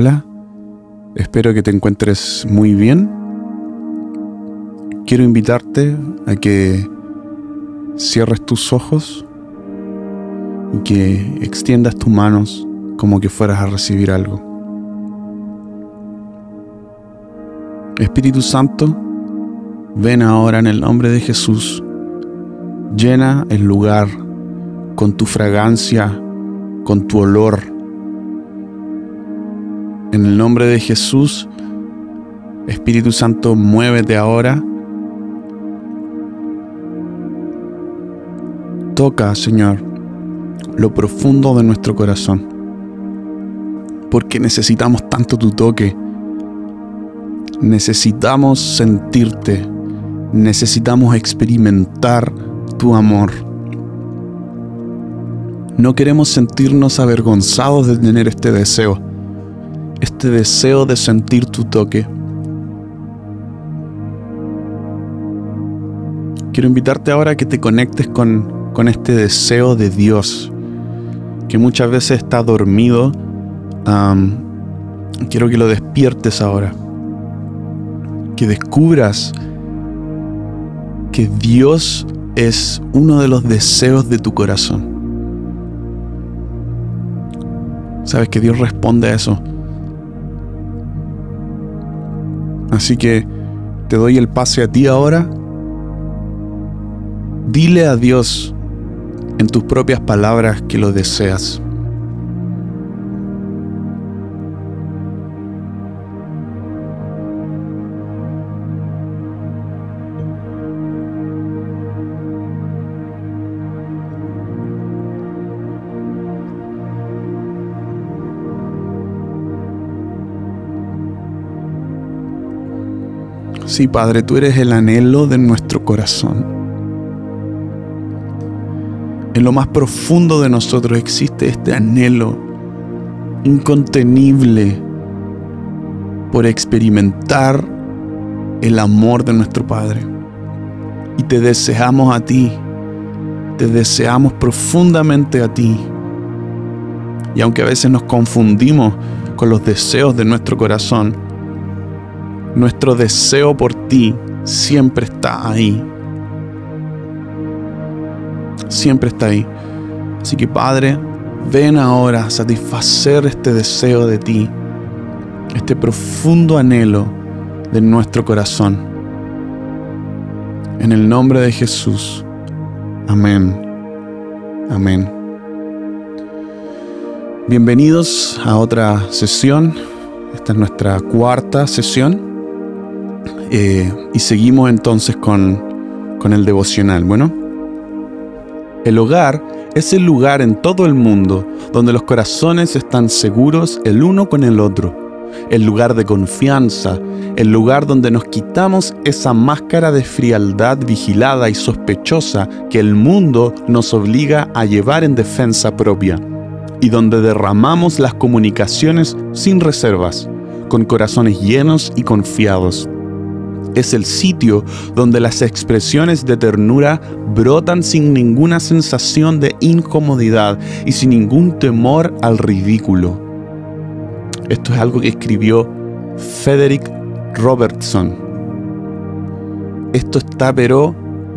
Hola, espero que te encuentres muy bien. Quiero invitarte a que cierres tus ojos y que extiendas tus manos como que fueras a recibir algo. Espíritu Santo, ven ahora en el nombre de Jesús, llena el lugar con tu fragancia, con tu olor en el nombre de Jesús, Espíritu Santo, muévete ahora. Toca, Señor, lo profundo de nuestro corazón. Porque necesitamos tanto tu toque. Necesitamos sentirte. Necesitamos experimentar tu amor. No queremos sentirnos avergonzados de tener este deseo este deseo de sentir tu toque. Quiero invitarte ahora a que te conectes con, este deseo de Dios, que muchas veces está dormido. quiero que lo despiertes ahora. Que descubras que Dios es uno de los deseos de tu corazón. Sabes que Dios responde a eso. Así que te doy el pase a ti ahora. Dile a Dios en tus propias palabras que lo deseas. Sí, Padre, tú eres el anhelo de nuestro corazón. En lo más profundo de nosotros existe este anhelo incontenible por experimentar el amor de nuestro Padre. Y te deseamos a ti, te deseamos profundamente a ti. Y aunque a veces nos confundimos con los deseos de nuestro corazón, nuestro deseo por ti siempre está ahí. Siempre está ahí. Así que Padre, ven ahora a satisfacer este deseo de ti, este profundo anhelo de nuestro corazón. En el nombre de Jesús. Amén. Amén. Bienvenidos a otra sesión. Esta es nuestra cuarta sesión eh, y seguimos entonces con, con el devocional. Bueno, el hogar es el lugar en todo el mundo donde los corazones están seguros el uno con el otro. El lugar de confianza, el lugar donde nos quitamos esa máscara de frialdad vigilada y sospechosa que el mundo nos obliga a llevar en defensa propia, y donde derramamos las comunicaciones sin reservas, con corazones llenos y confiados es el sitio donde las expresiones de ternura brotan sin ninguna sensación de incomodidad y sin ningún temor al ridículo. Esto es algo que escribió Frederick Robertson. Esto está pero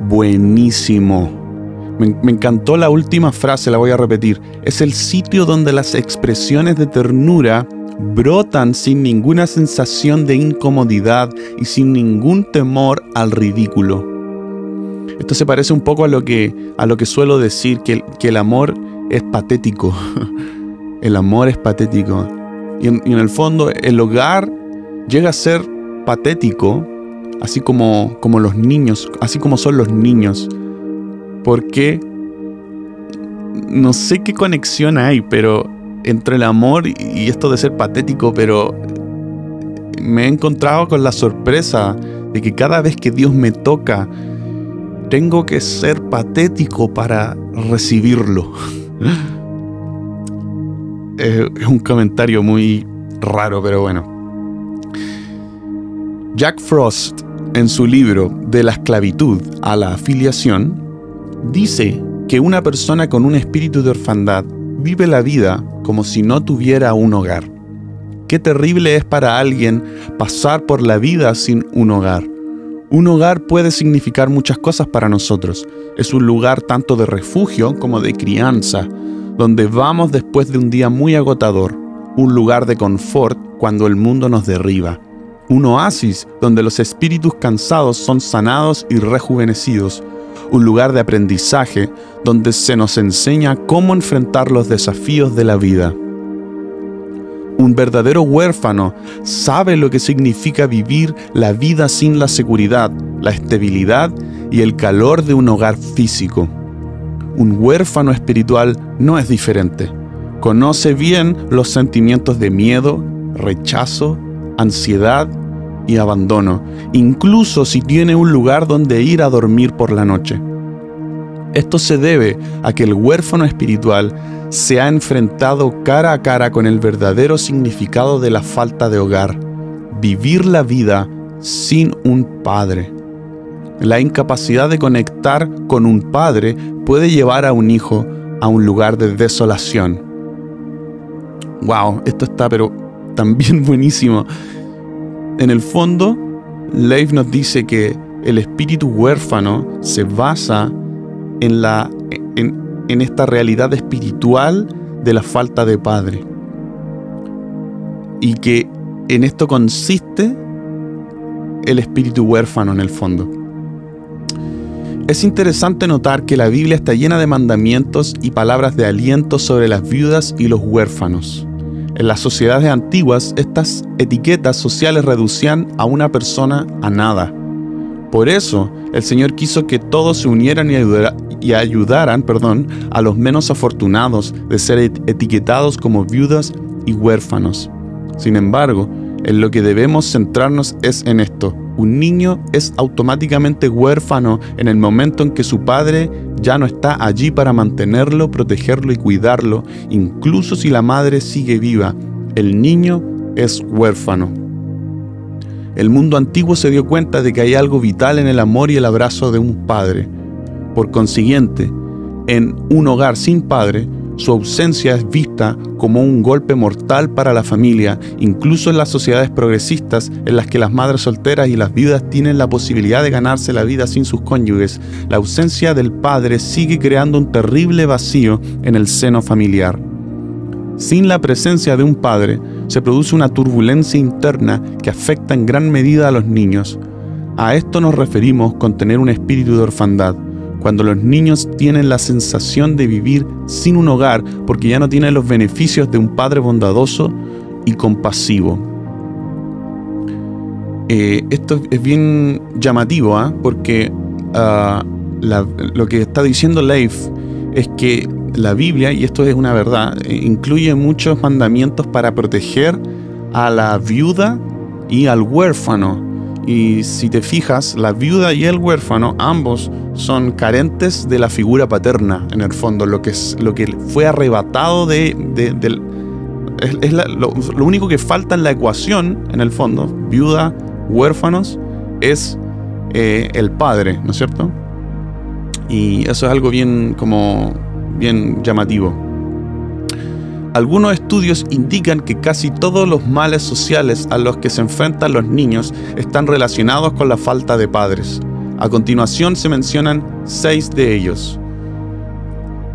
buenísimo. Me, encantó la última frase, la voy a repetir. Es el sitio donde las expresiones de ternura brotan sin ninguna sensación de incomodidad y sin ningún temor al ridículo. Esto se parece un poco a lo que, a lo que suelo decir, que, que el amor es patético. el amor es patético. Y en, el fondo el hogar llega a ser patético, así como, como los niños, así como son los niños. Porque no sé qué conexión hay, pero entre el amor y esto de ser patético, pero me he encontrado con la sorpresa de que cada vez que Dios me toca, tengo que ser patético para recibirlo. es un comentario muy raro, pero bueno. Jack Frost, en su libro De la esclavitud a la afiliación, dice que una persona con un espíritu de orfandad vive la vida como si no tuviera un hogar, qué terrible es para alguien pasar por la vida sin un hogar. Un hogar puede significar muchas cosas para nosotros. Es un lugar tanto de refugio como de crianza, donde vamos después de un día muy agotador, un lugar de confort cuando el mundo nos derriba, un oasis donde los espíritus cansados son sanados y rejuvenecidos, un lugar de aprendizaje donde se nos enseña cómo enfrentar los desafíos de la vida. Un verdadero huérfano sabe lo que significa vivir la vida sin la seguridad, la estabilidad y el calor de un hogar físico. Un huérfano espiritual no es diferente. Conoce bien los sentimientos de miedo, rechazo, ansiedad y abandono, incluso si tiene un lugar donde ir a dormir por la noche. Esto se debe a que el huérfano espiritual se ha enfrentado cara a cara con el verdadero significado de la falta de hogar, vivir la vida sin un padre. La incapacidad de conectar con un padre puede llevar a un hijo a un lugar de desolación. Wow, esto está pero también buenísimo. En el fondo, Leif nos dice que el espíritu huérfano se basa en, la, en, esta realidad espiritual de la falta de padre. Y que en esto consiste el espíritu huérfano en el fondo. Es interesante notar que la Biblia está llena de mandamientos y palabras de aliento sobre las viudas y los huérfanos. En las sociedades antiguas, estas etiquetas sociales reducían a una persona a nada. Por eso, el Señor quiso que todos se unieran y, ayudaran perdón, a los menos afortunados de ser etiquetados como viudas y huérfanos. Sin embargo, en lo que debemos centrarnos es en esto. Un niño es automáticamente huérfano en el momento en que su padre ya no está allí para mantenerlo, protegerlo y cuidarlo, incluso si la madre sigue viva. El niño es huérfano. El mundo antiguo se dio cuenta de que hay algo vital en el amor y el abrazo de un padre. Por consiguiente, en un hogar sin padre, su ausencia es vista como un golpe mortal para la familia, incluso en las sociedades progresistas en las que las madres solteras y las viudas tienen la posibilidad de ganarse la vida sin sus cónyuges. La ausencia del padre sigue creando un terrible vacío en el seno familiar. Sin la presencia de un padre, se produce una turbulencia interna que afecta en gran medida a los niños. A esto nos referimos con tener un espíritu de orfandad cuando los niños tienen la sensación de vivir sin un hogar porque ya no tienen los beneficios de un padre bondadoso y compasivo. Eh, esto es bien llamativo, ¿ah? porque ah, lo que está diciendo Leif es que la Biblia, y esto es una verdad, eh, incluye muchos mandamientos para proteger a la viuda y al huérfano y si te fijas, la viuda y el huérfano, ambos son carentes de la figura paterna, en el fondo, lo que, es, lo que fue arrebatado de... es, lo, único que falta en la ecuación, en el fondo, viuda, huérfanos, es eh, el padre, ¿no es cierto? Y eso es algo bien como bien llamativo. Algunos estudios indican que casi todos los males sociales a los que se enfrentan los niños están relacionados con la falta de padres. A continuación se mencionan seis de ellos.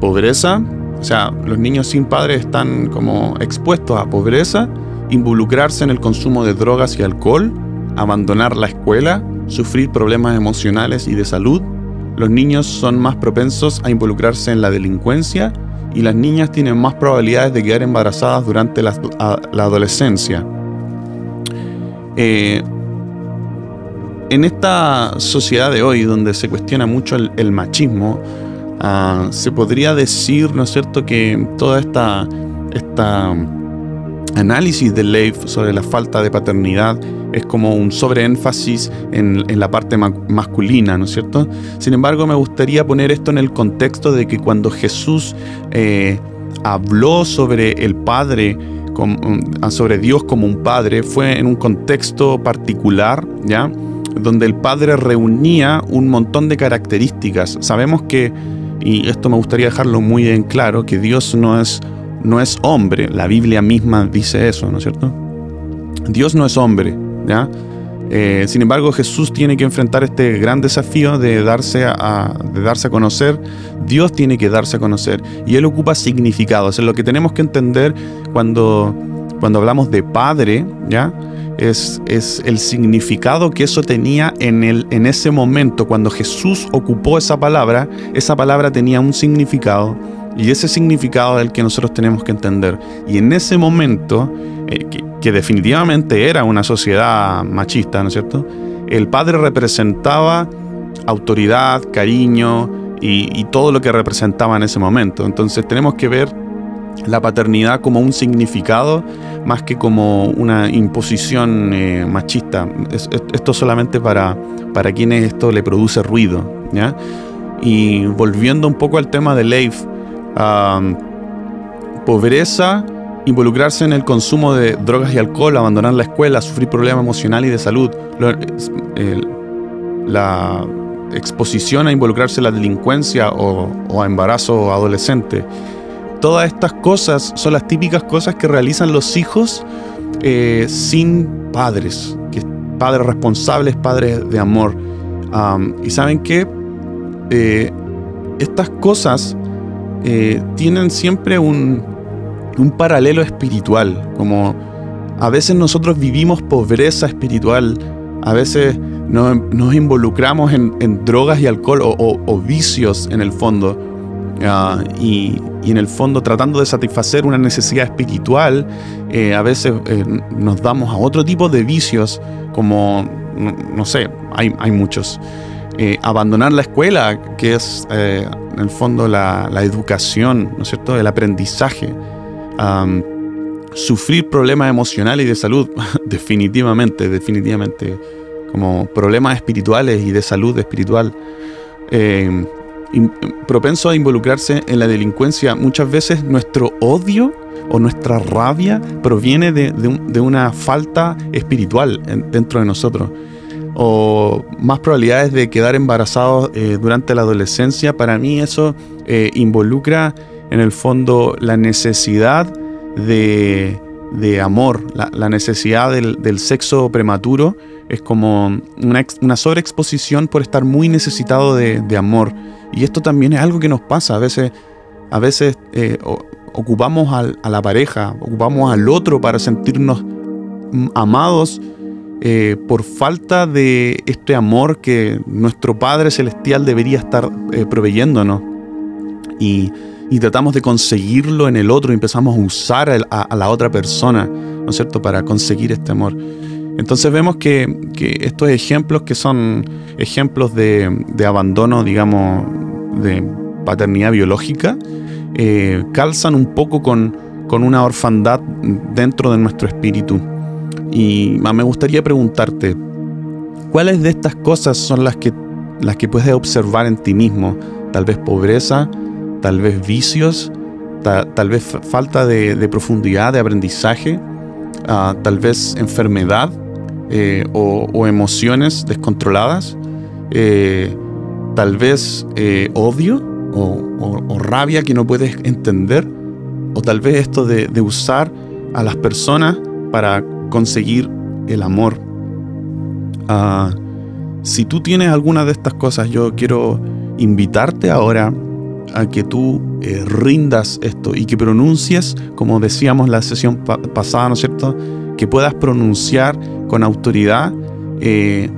Pobreza, o sea, los niños sin padres están como expuestos a pobreza, involucrarse en el consumo de drogas y alcohol, abandonar la escuela, sufrir problemas emocionales y de salud. Los niños son más propensos a involucrarse en la delincuencia, y las niñas tienen más probabilidades de quedar embarazadas durante la, adolescencia. Eh, en esta sociedad de hoy, donde se cuestiona mucho el, machismo, ah, se podría decir, ¿no es cierto?, que toda esta, esta análisis de Leif sobre la falta de paternidad es como un sobreénfasis en, en la parte masculina, ¿no es cierto? Sin embargo, me gustaría poner esto en el contexto de que cuando Jesús eh, habló sobre el Padre, mm, sobre Dios como un Padre, fue en un contexto particular, ¿ya? Donde el Padre reunía un montón de características. Sabemos que, y esto me gustaría dejarlo muy en claro, que Dios no es no es hombre. La Biblia misma dice eso, ¿no es cierto? Dios no es hombre, ¿ya? Eh, sin embargo, Jesús tiene que enfrentar este gran desafío de darse, a, de darse a conocer. Dios tiene que darse a conocer y Él ocupa significados. Lo que tenemos que entender cuando, cuando hablamos de Padre, ¿ya? Es, es, el significado que eso tenía en, el, en ese momento, cuando Jesús ocupó esa palabra, esa palabra tenía un significado y ese significado es el que nosotros tenemos que entender. Y en ese momento, eh, que, definitivamente era una sociedad machista, ¿no es cierto? El padre representaba autoridad, cariño y, todo lo que representaba en ese momento. Entonces tenemos que ver la paternidad como un significado más que como una imposición eh, machista. esto solamente para, para quienes esto le produce ruido. ¿ya? Y volviendo un poco al tema de Leif, pobreza, involucrarse en el consumo de drogas y alcohol, abandonar la escuela, sufrir problemas emocionales y de salud, la exposición a involucrarse en la delincuencia o, a embarazo adolescente. Todas estas cosas son las típicas cosas que realizan los hijos eh, sin padres, que padres responsables, padres de amor. y saben que eh, estas cosas eh, tienen siempre un, paralelo espiritual, como a veces nosotros vivimos pobreza espiritual, a veces nos, involucramos en, drogas y alcohol o, vicios en el fondo, ah, y, en el fondo tratando de satisfacer una necesidad espiritual, eh, a veces eh, nos damos a otro tipo de vicios, como, no, sé, hay, hay muchos. Abandonar la escuela, que es en el fondo la, educación, ¿no es cierto?, el aprendizaje. sufrir problemas emocionales y de salud, definitivamente, definitivamente, como problemas espirituales y de salud espiritual. Em, propenso a involucrarse en la delincuencia, muchas veces nuestro odio o nuestra rabia proviene de, una falta espiritual dentro de nosotros o más probabilidades de quedar embarazados eh, durante la adolescencia, para mí eso eh, involucra en el fondo la necesidad de, amor, la, necesidad del, sexo prematuro es como una, sobreexposición por estar muy necesitado de, amor. Y esto también es algo que nos pasa. A veces, a veces eh, ocupamos a la pareja, ocupamos al otro para sentirnos mm, amados eh, por falta de este amor que nuestro Padre Celestial debería estar eh, proveyéndonos. Y, tratamos de conseguirlo en el otro y empezamos a usar a, la otra persona, ¿no es cierto?, para conseguir este amor. Entonces vemos que, estos ejemplos que son ejemplos de, abandono, digamos, de paternidad biológica, eh, calzan un poco con, con una orfandad dentro de nuestro espíritu. Y me gustaría preguntarte, ¿cuáles de estas cosas son las que, las que puedes observar en ti mismo? Tal vez pobreza, tal vez vicios, tal vez falta de, profundidad, de aprendizaje, ah, tal vez enfermedad eh, o, emociones descontroladas, eh, tal vez eh, odio o, rabia que no puedes entender, o tal vez esto de, de usar a las personas para conseguir el amor. Ah, si tú tienes alguna de estas cosas, yo quiero invitarte ahora a que tú eh, rindas esto y que pronuncies, como decíamos la sesión pasada, ¿no es cierto? Que puedas pronunciar con autoridad eh,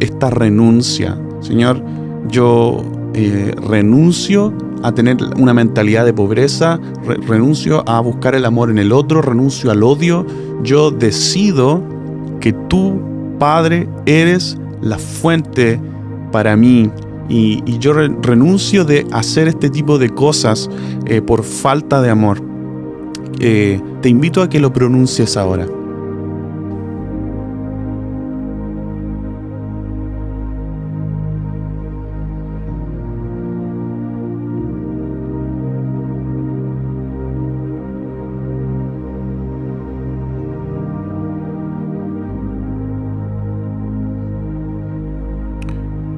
esta renuncia. Señor, yo eh, renuncio a tener una mentalidad de pobreza, renuncio a buscar el amor en el otro, renuncio al odio. Yo decido que tú, Padre, eres la fuente para mí. Y, yo renuncio de hacer este tipo de cosas eh, por falta de amor. Eh, te invito a que lo pronuncies ahora.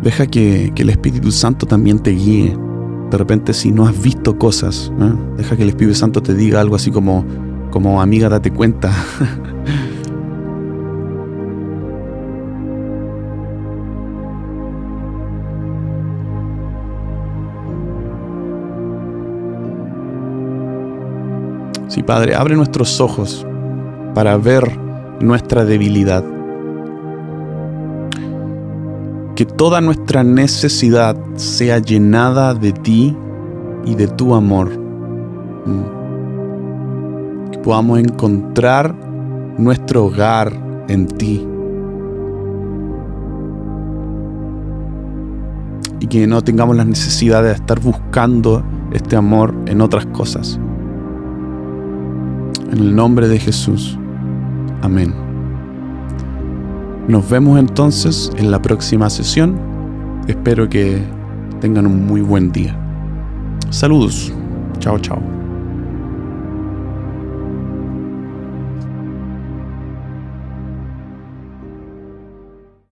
Deja que, el Espíritu Santo también te guíe. De repente si no has visto cosas, ¿eh? deja que el Espíritu Santo te diga algo así como, como amiga, date cuenta. Sí, Padre, abre nuestros ojos para ver nuestra debilidad. Que toda nuestra necesidad sea llenada de ti y de tu amor. Mm. Que podamos encontrar nuestro hogar en ti. Y que no tengamos la necesidad de estar buscando este amor en otras cosas. En el nombre de Jesús. Amén. Nos vemos entonces en la próxima sesión. Espero que tengan un muy buen día. Saludos. Chao, chao.